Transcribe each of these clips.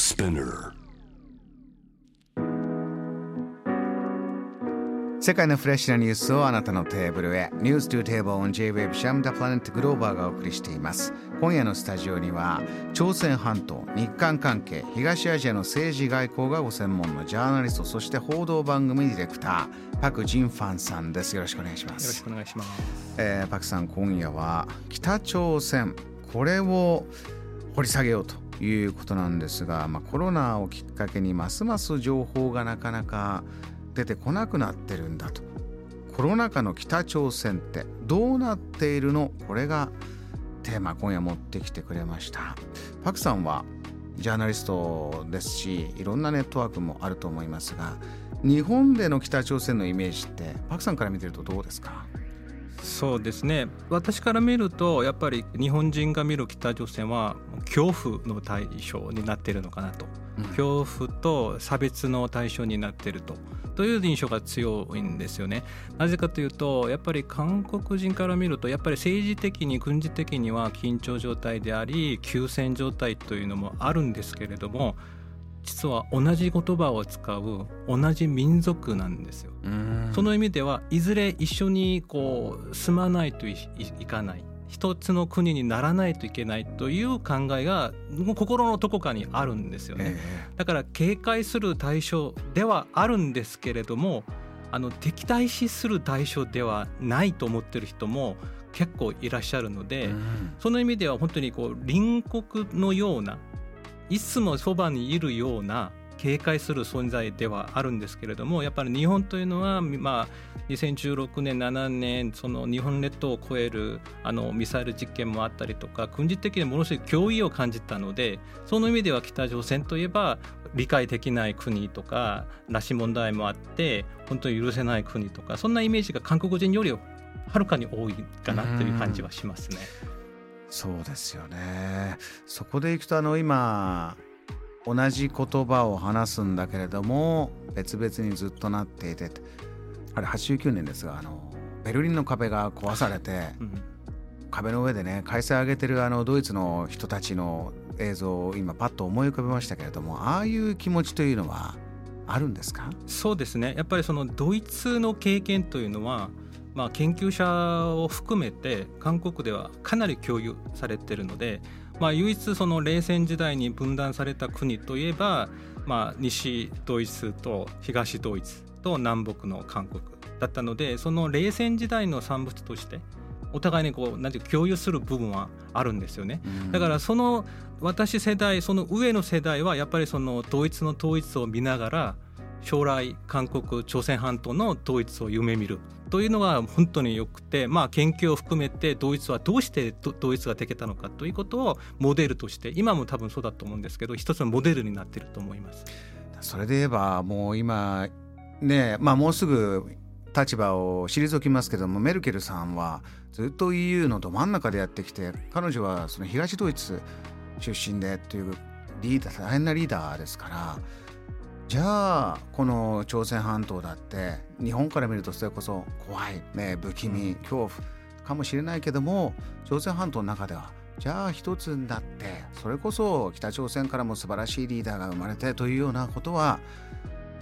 Spinner. 世界のフレッシュなニュースをあなたのテーブルへ。News to Table on J-Wave シャムダプラネットグローバーがお送りしています。今夜のスタジオには朝鮮半島日韓関係東アジアの政治外交がご専門のジャーナリストそして報道番組ディレクターパク・ジンファンさんです。よろしくお願いします。よろしくお願いします、えー、パクさん今夜は北朝鮮これを掘り下げようということなんですが、まあ、コロナをきっかけにますます情報がなかなか出てこなくなってるんだと。コロナ禍の北朝鮮ってどうなっているの？これがテーマ今夜持ってきてくれました。パクさんはジャーナリストですしいろんなネットワークもあると思いますが日本での北朝鮮のイメージってパクさんから見てるとどうですか？そうですね。私から見るとやっぱり日本人が見る北朝鮮は恐怖の対象になっているのかなと、うん、恐怖と差別の対象になっていると。という印象が強いんですよね。なぜかというとやっぱり韓国人から見るとやっぱり政治的に軍事的には緊張状態であり休戦状態というのもあるんですけれども実は同じ言葉を使う同じ民族なんですよ。その意味ではいずれ一緒にこう住まないといかない。一つの国にならないといけないという考えが心のどこかにあるんですよね、だから警戒する対象ではあるんですけれどもあの敵対視する対象ではないと思ってる人も結構いらっしゃるので、うん、その意味では本当にこう隣国のようないつもそばにいるような警戒する存在ではあるんですけれどもやっぱり日本というのは、まあ、2016年7年その日本列島を超えるあのミサイル実験もあったりとか軍事的にものすごい脅威を感じたのでその意味では北朝鮮といえば理解できない国とか拉致問題もあって本当に許せない国とかそんなイメージが韓国人よりはるかに多いかなという感じはしますね。そうですよね。そこでいくとあの今同じ言葉を話すんだけれども別々にずっとなっていてあれ89年ですがあのベルリンの壁が壊されて、うん、壁の上でね開催上げてるあのドイツの人たちの映像を今パッと思い浮かべましたけれどもああいう気持ちというのはあるんですか？そうですね。やっぱりそのドイツの経験というのはまあ、研究者を含めて韓国ではかなり共有されているのでまあ、唯一その冷戦時代に分断された国といえば、まあ、西ドイツと東ドイツと南北の韓国だったのでその冷戦時代の産物としてお互いにこうなんていう共有する部分はあるんですよね。だからその私世代その上の世代はやっぱりそのドイツの統一を見ながら将来韓国朝鮮半島の統一を夢見るというのが本当によくて、まあ、研究を含めてドイツはどうしてドイツができたのかということをモデルとして今も多分そうだと思うんですけど一つのモデルになっていると思います。それで言えばもう今ねまあもうすぐ立場を退きますけどもメルケルさんはずっと EU のど真ん中でやってきて彼女はその東ドイツ出身でというリーダー大変なリーダーですからじゃあこの朝鮮半島だって日本から見るとそれこそ怖い、ね、不気味恐怖かもしれないけども朝鮮半島の中ではじゃあ一つになってそれこそ北朝鮮からも素晴らしいリーダーが生まれてというようなことは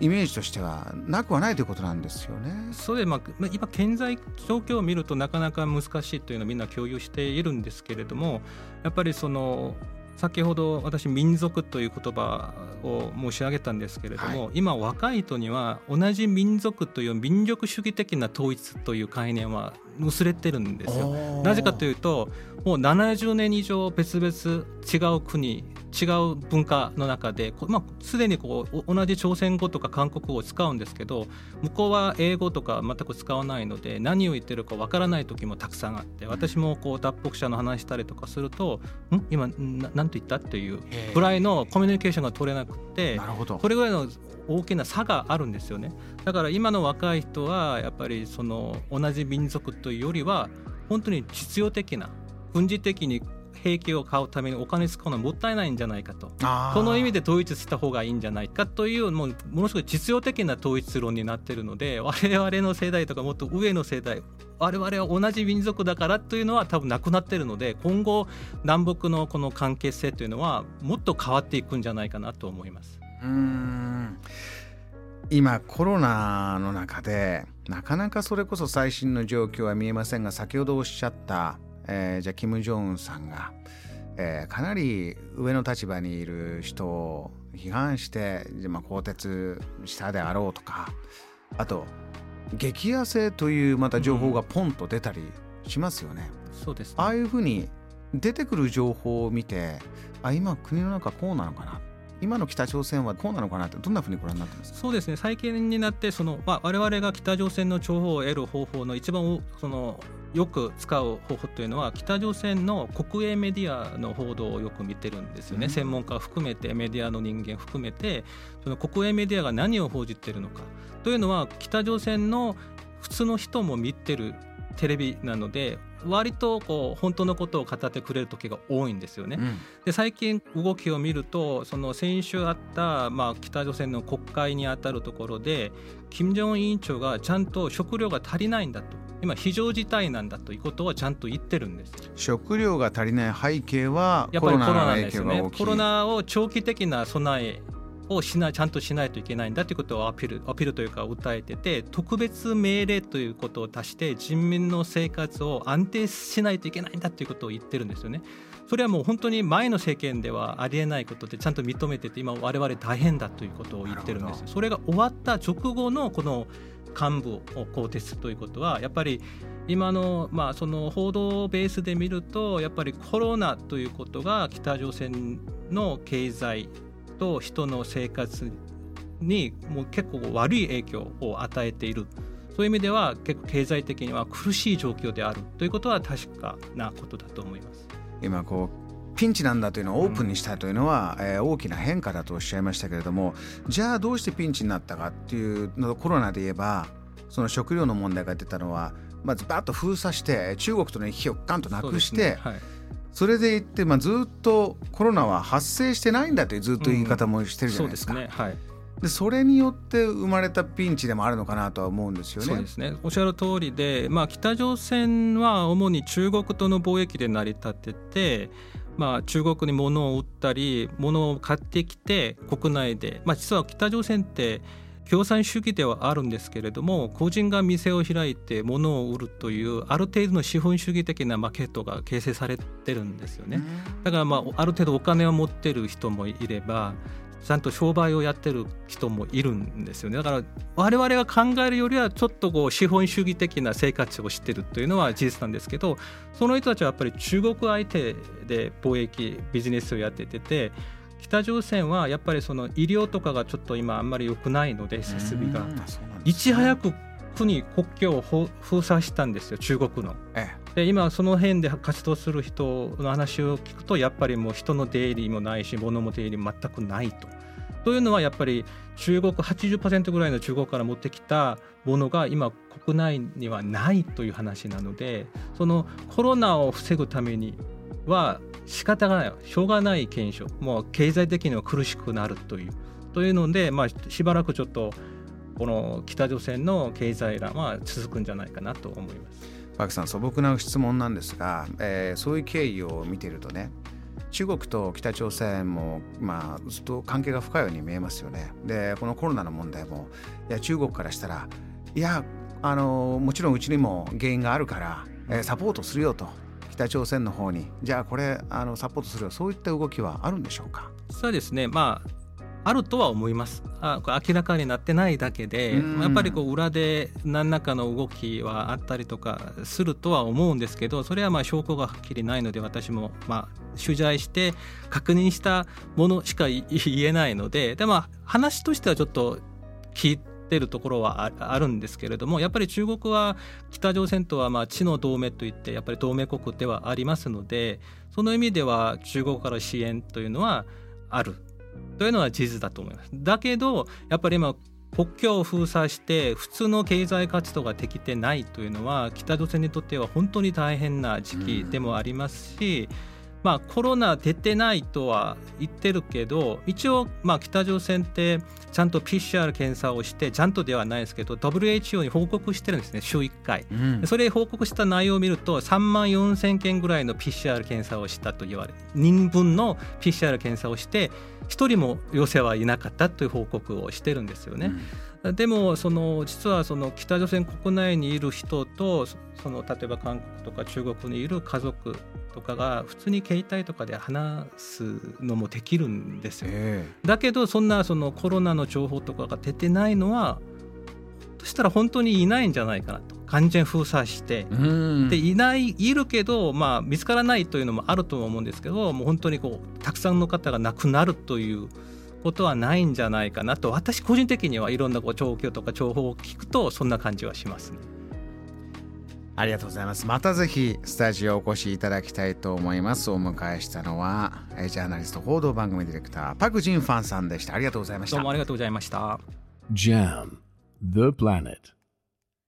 イメージとしてはなくはないということなんですよね。そうで、まあ、今現在状況を見るとなかなか難しいというのをみんな共有しているんですけれどもやっぱりその先ほど私民族という言葉を申し上げたんですけれども、はい、今若い人には同じ民族という民族主義的な統一という概念は薄れてるんですよ。なぜかというともう70年以上別々違う国違う文化の中で、まあ、すでにこう同じ朝鮮語とか韓国語を使うんですけど向こうは英語とか全く使わないので何を言ってるかわからない時もたくさんあって私もこう脱北者の話したりとかすると「ん？今何て言った?」っていうぐらいのコミュニケーションが取れなくてこれぐらいの大きな差があるんですよね。だから今の若い人はやっぱりその同じ民族というよりは本当に実用的な軍事的に兵器を買うためにお金使うのはもったいないんじゃないかと。その意味で統一した方がいいんじゃないかというもうものすごい実用的な統一論になってるので我々の世代とかもっと上の世代我々は同じ民族だからというのは多分なくなってるので今後南北のこの関係性というのはもっと変わっていくんじゃないかなと思います。うん。今コロナの中でなかなかそれこそ最新の状況は見えませんが先ほどおっしゃった、えー、じゃあキム・ジョンウンさんが、えー、かなり上の立場にいる人を批判して、まあ、更迭したであろうとかあと激痩せというまた情報がポンと出たりしますよね。うん、そうです、ね、ああいうふうに出てくる情報を見てあ今国の中こうなのかな今の北朝鮮はこうなのかなってどんなふうにご覧になってますそうですね。最近になってその、まあ、我々が北朝鮮の情報を得る方法の一番そのよく使う方法というのは北朝鮮の国営メディアの報道をよく見てるんですよね、うん、専門家含めてメディアの人間含めてその国営メディアが何を報じてるのか。というのは北朝鮮の普通の人も見てるテレビなので割とこう本当のことを語ってくれる時が多いんですよね。うん、で最近動きを見るとその先週あった、まあ、北朝鮮の国会にあたるところで金正恩委員長がちゃんと食料が足りないんだと。今非常事態なんだということはちゃんと言ってるんです。食料が足りない背景はやっぱりコロナですよね。コロナを長期的な備えをしないちゃんとしないといけないんだということをアピールアピールというか訴えてて特別命令ということを足して人民の生活を安定しないといけないんだということを言ってるんですよね。それはもう本当に前の政権ではありえないことでちゃんと認めてて今我々大変だということを言ってるんですそれが終わった直後のこの幹部を更迭するということはやっぱり今の,、まあその報道ベースで見るとやっぱりコロナということが北朝鮮の経済と人の生活にもう結構悪い影響を与えている。そういう意味では結構経済的には苦しい状況である。ということは確かなことだと思います。今こうピンチなんだというのをオープンにしたというのは、うん、えー、大きな変化だとおっしゃいましたけれどもじゃあどうしてピンチになったかっていうのコロナで言えばその食料の問題が出たのはまずバッと封鎖して中国との行き来をガンとなくして、はい、それで言って、まあ、ずっとコロナは発生してないんだというずっと言い方もしてるじゃないですか。うん、そで、ねはい、それによって生まれたピンチでもあるのかなとは思うんですよね。そうですねおっしゃる通りで、まあ、北朝鮮は主に中国との貿易で成り立ってて、まあ、中国に物を売ったり物を買ってきて国内で、まあ、実は北朝鮮って共産主義ではあるんですけれども個人が店を開いて物を売るというある程度の資本主義的なマーケットが形成されてるんですよね。だからまあある程度お金を持ってる人もいればちゃんと商売をやってる人もいるんですよね。だから我々が考えるよりはちょっとこう資本主義的な生活をしてるというのは事実なんですけどその人たちはやっぱり中国相手で貿易ビジネスをやってて北朝鮮はやっぱりその医療とかがちょっと今あんまり良くないので設備がいち早く国国境を封鎖したんですよ中国の。で今その辺で活動する人の話を聞くとやっぱりもう人の出入りもないし物も出入りも全くないと。というのはやっぱり中国80%ぐらいの中国から持ってきたものが今国内にはないという話なのでそのコロナを防ぐためには仕方がないしょうがない検証もう経済的には苦しくなるというというので、まあ、しばらくちょっとこの北朝鮮の経済欄は続くんじゃないかなと思います。パクさん素朴な質問なんですが、えー、そういう経緯を見ているとね中国と北朝鮮も、まあ、ずっと関係が深いように見えますよね。でこのコロナの問題もいや中国からしたらいやあのもちろんうちにも原因があるから、えー、サポートするよと北朝鮮の方に。じゃあこれあのサポートするそういった動きはあるんでしょうか？そうですね。まああるとは思います。あ明らかになってないだけでやっぱりこう裏で何らかの動きはあったりとかするとは思うんですけどそれはまあ証拠がはっきりないので私もまあ取材して確認したものしか言えないのででも話としてはちょっと聞いてってるところはあるんですけれどもやっぱり中国は北朝鮮とはまあ地の同盟といってやっぱり同盟国ではありますのでその意味では中国から支援というのはあるというのは事実だと思います。だけどやっぱり今国境を封鎖して普通の経済活動ができてないというのは北朝鮮にとっては本当に大変な時期でもありますし、まあ、コロナ出てないとは言ってるけど一応まあ北朝鮮ってちゃんと PCR 検査をしてちゃんとではないですけど WHO に報告してるんですね週1回、うん、それ報告した内容を見ると3万4千件ぐらいの PCR 検査をしたと言われ人分の PCR 検査をして1人も陽性はいなかったという報告をしてるんですよね。うん、でもその実はその北朝鮮国内にいる人とその例えば韓国とか中国にいる家族とかが普通に携帯とかで話すのもできるんですよ。えー、だけどそんなそのコロナの情報とかが出てないのはそしたら本当にいないんじゃないかなと完全封鎖してでいないいるけど、まあ、見つからないというのもあると思うんですけどもう本当にこうたくさんの方が亡くなるということはないんじゃないかなと私個人的にはいろんなこう状況とか情報を聞くとそんな感じはしますね。ありがとうございます。またぜひスタジオお越しいただきたいと思います。お迎えしたのはジャーナリスト報道番組ディレクターパクジンファンさんでした。ありがとうございました。どうもありがとうございました。JAM The Planet